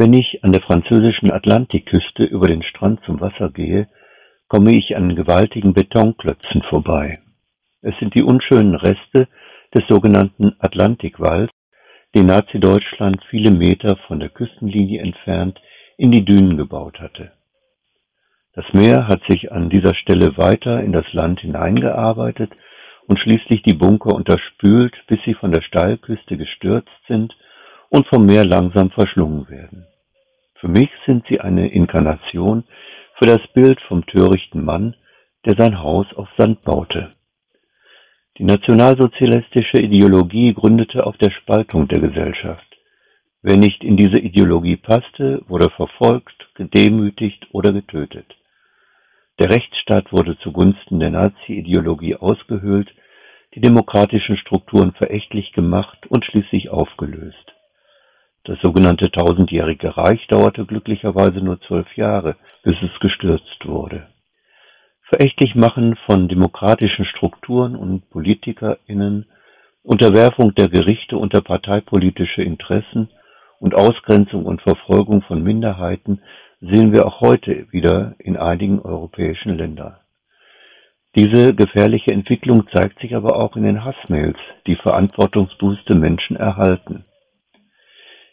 Wenn ich an der französischen Atlantikküste über den Strand zum Wasser gehe, komme ich an gewaltigen Betonklötzen vorbei. Es sind die unschönen Reste des sogenannten Atlantikwalls, den Nazi-Deutschland viele Meter von der Küstenlinie entfernt in die Dünen gebaut hatte. Das Meer hat sich an dieser Stelle weiter in das Land hineingearbeitet und schließlich die Bunker unterspült, bis sie von der Steilküste gestürzt sind und vom Meer langsam verschlungen werden. Für mich sind sie eine Inkarnation für das Bild vom törichten Mann, der sein Haus auf Sand baute. Die nationalsozialistische Ideologie gründete auf der Spaltung der Gesellschaft. Wer nicht in diese Ideologie passte, wurde verfolgt, gedemütigt oder getötet. Der Rechtsstaat wurde zugunsten der Nazi-Ideologie ausgehöhlt, die demokratischen Strukturen verächtlich gemacht und schließlich aufgelöst. Das sogenannte tausendjährige Reich dauerte glücklicherweise nur zwölf Jahre, bis es gestürzt wurde. Verächtlich machen von demokratischen Strukturen und PolitikerInnen, Unterwerfung der Gerichte unter parteipolitische Interessen und Ausgrenzung und Verfolgung von Minderheiten sehen wir auch heute wieder in einigen europäischen Ländern. Diese gefährliche Entwicklung zeigt sich aber auch in den Hassmails, die verantwortungsbewusste Menschen erhalten.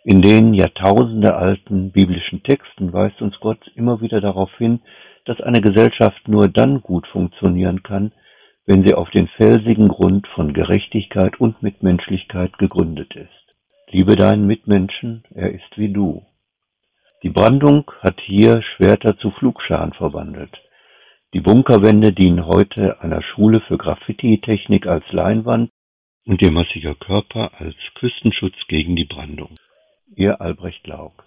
In den jahrtausendealten biblischen Texten weist uns Gott immer wieder darauf hin, dass eine Gesellschaft nur dann gut funktionieren kann, wenn sie auf den felsigen Grund von Gerechtigkeit und Mitmenschlichkeit gegründet ist. Liebe deinen Mitmenschen, er ist wie du. Die Brandung hat hier Schwerter zu Flugscharen verwandelt. Die Bunkerwände dienen heute einer Schule für Graffiti-Technik als Leinwand und ihr massiger Körper als Küstenschutz gegen die Brandung. Ihr Albrecht Laug